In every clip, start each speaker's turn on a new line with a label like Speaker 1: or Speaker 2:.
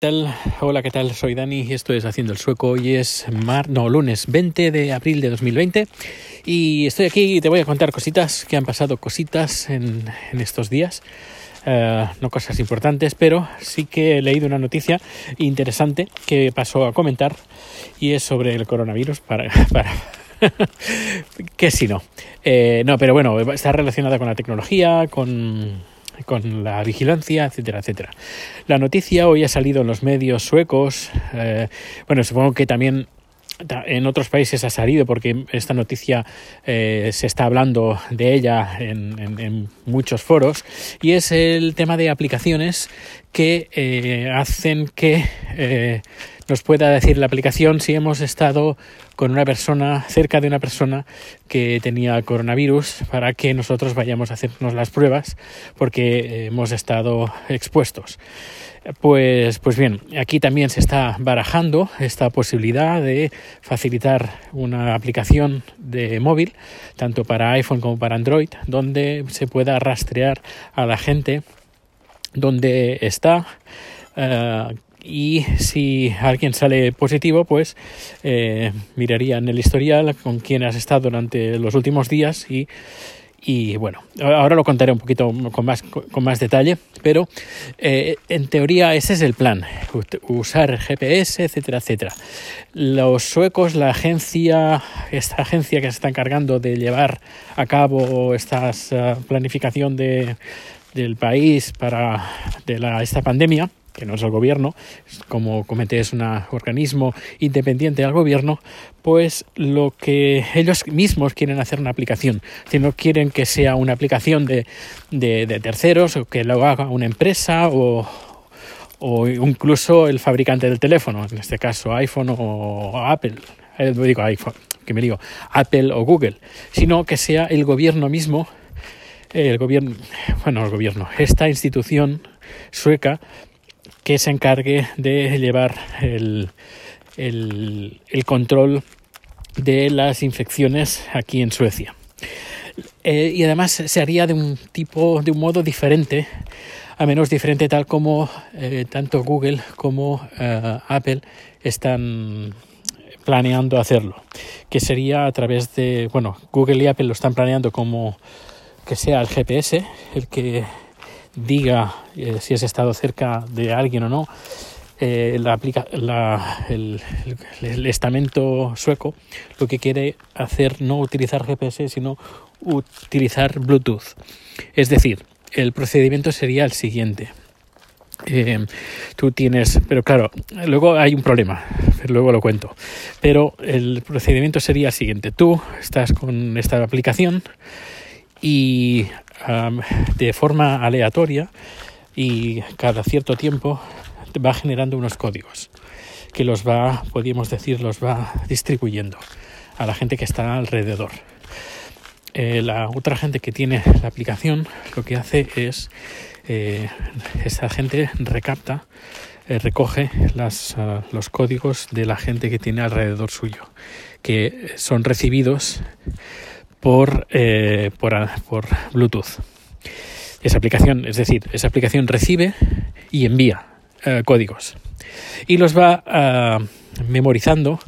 Speaker 1: Hola, ¿qué tal? Soy Dani y esto es Haciendo el Sueco. Hoy es mar... no, lunes 20 de abril de 2020 y estoy aquí y te voy a contar cositas que han pasado, cositas en, estos días. Eh, no cosas importantes, pero sí que he leído una noticia interesante que pasó a comentar y es sobre el coronavirus para... para que si no. Eh, no, pero bueno, está relacionada con la tecnología, con con la vigilancia, etcétera, etcétera. La noticia hoy ha salido en los medios suecos, eh, bueno, supongo que también en otros países ha salido porque esta noticia eh, se está hablando de ella en, muchos foros y es el tema de aplicaciones que eh, hacen que nos pueda decir la aplicación si hemos estado con una persona, cerca de una persona que tenía coronavirus para que nosotros vayamos a hacernos las pruebas porque hemos estado expuestos. Pues, pues bien, aquí también se está barajando esta posibilidad de facilitar una aplicación de móvil, tanto para iPhone como para Android, donde se pueda rastrear a la gente donde está, eh, y si alguien sale positivo, pues eh, miraría en el historial con quién has estado durante los últimos días y, y bueno, ahora lo contaré un poquito con más, con más detalle, pero eh, en teoría ese es el plan, usar GPS, etcétera, etcétera. Los suecos, la agencia, esta agencia que se está encargando de llevar a cabo esta uh, planificación de, del país para de la, esta pandemia, que no es el gobierno, como comenté, es un organismo independiente al gobierno, pues lo que ellos mismos quieren hacer una aplicación. Si no quieren que sea una aplicación de, de, terceros o que lo haga una empresa o, o incluso el fabricante del teléfono, en este caso iPhone o Apple, eh, digo iPhone, que me digo Apple o Google, sino que sea el gobierno mismo, el gobierno, bueno, el gobierno, esta institución sueca que se encargue de llevar el, el, control de las infecciones aquí en Suecia. Eh, y además se haría de un tipo, de un modo diferente, a menos diferente tal como eh, tanto Google como eh, Apple están planeando hacerlo, que sería a través de, bueno, Google y Apple lo están planeando como que sea el GPS el que diga eh, si has estado cerca de alguien o no. Eh, la aplica, la, el, estamento sueco lo que quiere hacer no utilizar GPS sino utilizar Bluetooth. Es decir, el procedimiento sería el siguiente. Eh, tú tienes, pero claro, luego hay un problema, luego lo cuento. Pero el procedimiento sería el siguiente: tú estás con esta aplicación y de forma aleatoria y cada cierto tiempo va generando unos códigos que los va, podríamos decir, los va distribuyendo a la gente que está alrededor. Eh, la otra gente que tiene la aplicación lo que hace es, eh, esa gente recapta, eh, recoge ah, los códigos de la gente que tiene alrededor suyo, que son recibidos por, eh, por, por, Bluetooth. Esa aplicación, es decir, esa aplicación recibe y envía eh, códigos y los va uh, memorizando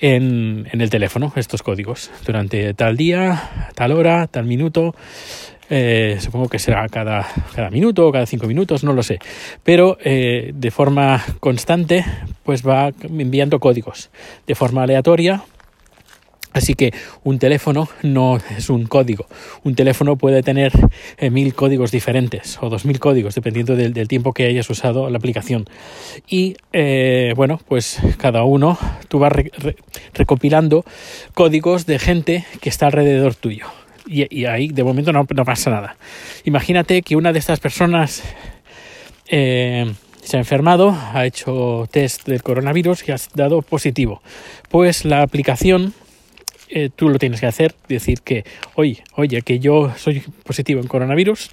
Speaker 1: en, en, el teléfono, estos códigos, durante tal día, tal hora, tal minuto. Eh, supongo que será cada, cada minuto o cada cinco minutos, no lo sé. Pero eh, de forma constante, pues va enviando códigos de forma aleatoria Así que un teléfono no es un código. Un teléfono puede tener eh, mil códigos diferentes o dos mil códigos, dependiendo del, tiempo que hayas usado la aplicación. Y eh, bueno, pues cada uno tú vas recopilando códigos de gente que está alrededor tuyo. Y, ahí de momento no, pasa nada. Imagínate que una de estas personas eh, se ha enfermado, ha hecho test del coronavirus y ha dado positivo. Pues la aplicación eh, tú lo tienes que hacer, decir que, oye, oye, que yo soy positivo en coronavirus,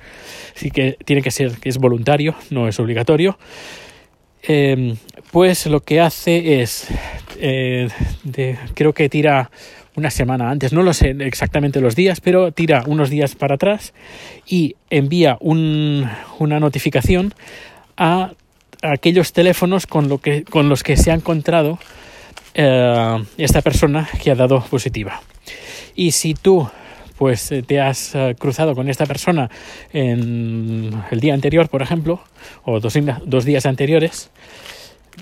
Speaker 1: así que tiene que ser que es voluntario, no es obligatorio. Em, pues lo que hace es, eh, creo que tira una semana antes, no lo sé exactamente los días, pero tira unos días para atrás y envía una notificación a aquellos teléfonos con, lo que, con los que se ha encontrado eh, esta persona que ha dado positiva. Y si tú pues te has eh, cruzado con esta persona en el día anterior, por ejemplo, o dos, dos días anteriores,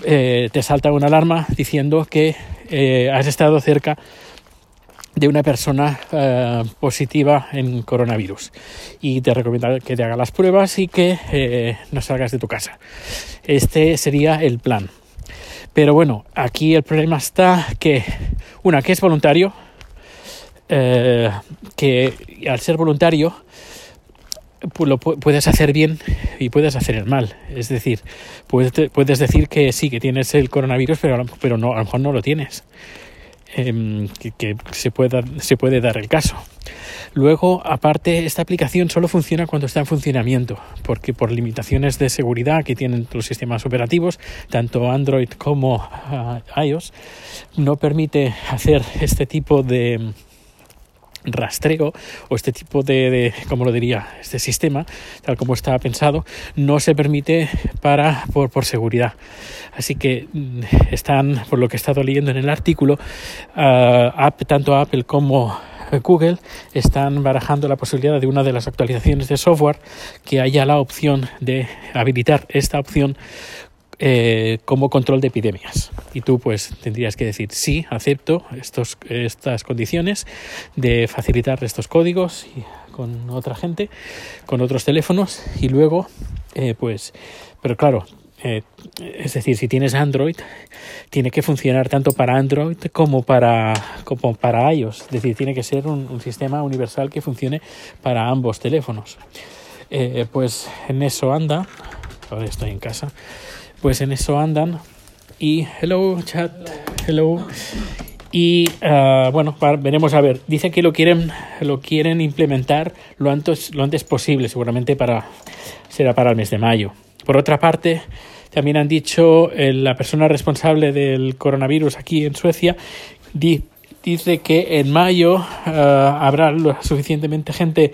Speaker 1: eh, te salta una alarma diciendo que has estado cerca de una persona positiva en coronavirus y te recomienda que te haga las pruebas y que no salgas de tu casa. Este sería el plan. Pero bueno, aquí el problema está que, una, que es voluntario, eh, que al ser voluntario pues lo puedes hacer bien y puedes hacer el mal. Es decir, puedes, puedes decir que sí, que tienes el coronavirus, pero, pero no, a lo mejor no lo tienes. Em, que, se, pueda, se puede dar el caso. Luego, aparte, esta aplicación solo funciona cuando está en funcionamiento, porque por limitaciones de seguridad que tienen los sistemas operativos, tanto Android como ah, iOS, no permite hacer este tipo de rastreo o este tipo de, como lo diría, este sistema, tal como está pensado, no se permite para por, por seguridad. Así que mm, están, por lo que he estado leyendo en el artículo, uh, tanto Apple como Google están barajando la posibilidad de una de las actualizaciones de software que haya la opción de habilitar esta opción eh, como control de epidemias. Y tú pues tendrías que decir sí, acepto estos, estas condiciones de facilitar estos códigos con otra gente, con otros teléfonos y luego eh, pues, pero claro, eh, es decir, si tienes Android, tiene que funcionar tanto para Android como para, como para iOS. Es decir, tiene que ser un, un sistema universal que funcione para ambos teléfonos. pues en eso anda. Ahora estoy en casa pues en eso andan. Y hello, chat, hello. Y uh, bueno, veremos a ver. Dicen que lo quieren, lo quieren implementar lo antes, lo antes posible, seguramente para será para el mes de mayo. Por otra parte, también han dicho eh, la persona responsable del coronavirus aquí en Suecia dice que en mayo uh, habrá suficientemente gente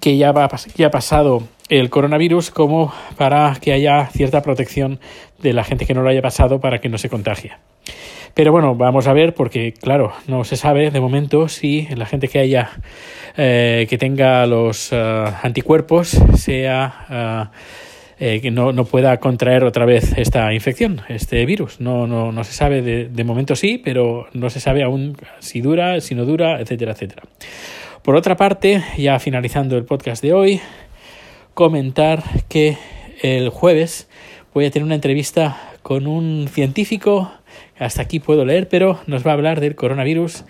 Speaker 1: que ya, va, ya ha pasado el coronavirus como para que haya cierta protección de la gente que no lo haya pasado para que no se contagie. Pero bueno, vamos a ver porque claro, no se sabe de momento si la gente que haya eh, que tenga los eh, anticuerpos sea eh, que no, no, pueda contraer otra vez esta infección, este virus. No, no, no se sabe de, de momento sí, pero no se sabe aún si dura, si no dura, etcétera, etcétera. Por otra parte, ya finalizando el podcast de hoy, comentar que el jueves voy a tener una entrevista con un científico, hasta aquí puedo leer, pero nos va a hablar del coronavirus.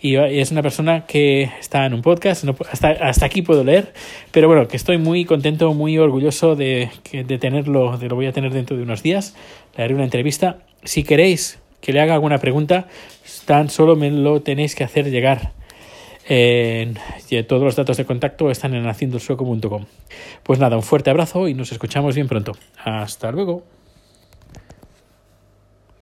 Speaker 1: Y es una persona que está en un podcast, hasta, hasta aquí puedo leer, pero bueno, que estoy muy contento, muy orgulloso de, de tenerlo, de lo voy a tener dentro de unos días, le haré una entrevista. Si queréis que le haga alguna pregunta, tan solo me lo tenéis que hacer llegar todos los datos de contacto están en haciendosueco.com. Pues nada, un fuerte abrazo y nos escuchamos bien pronto. Hasta luego.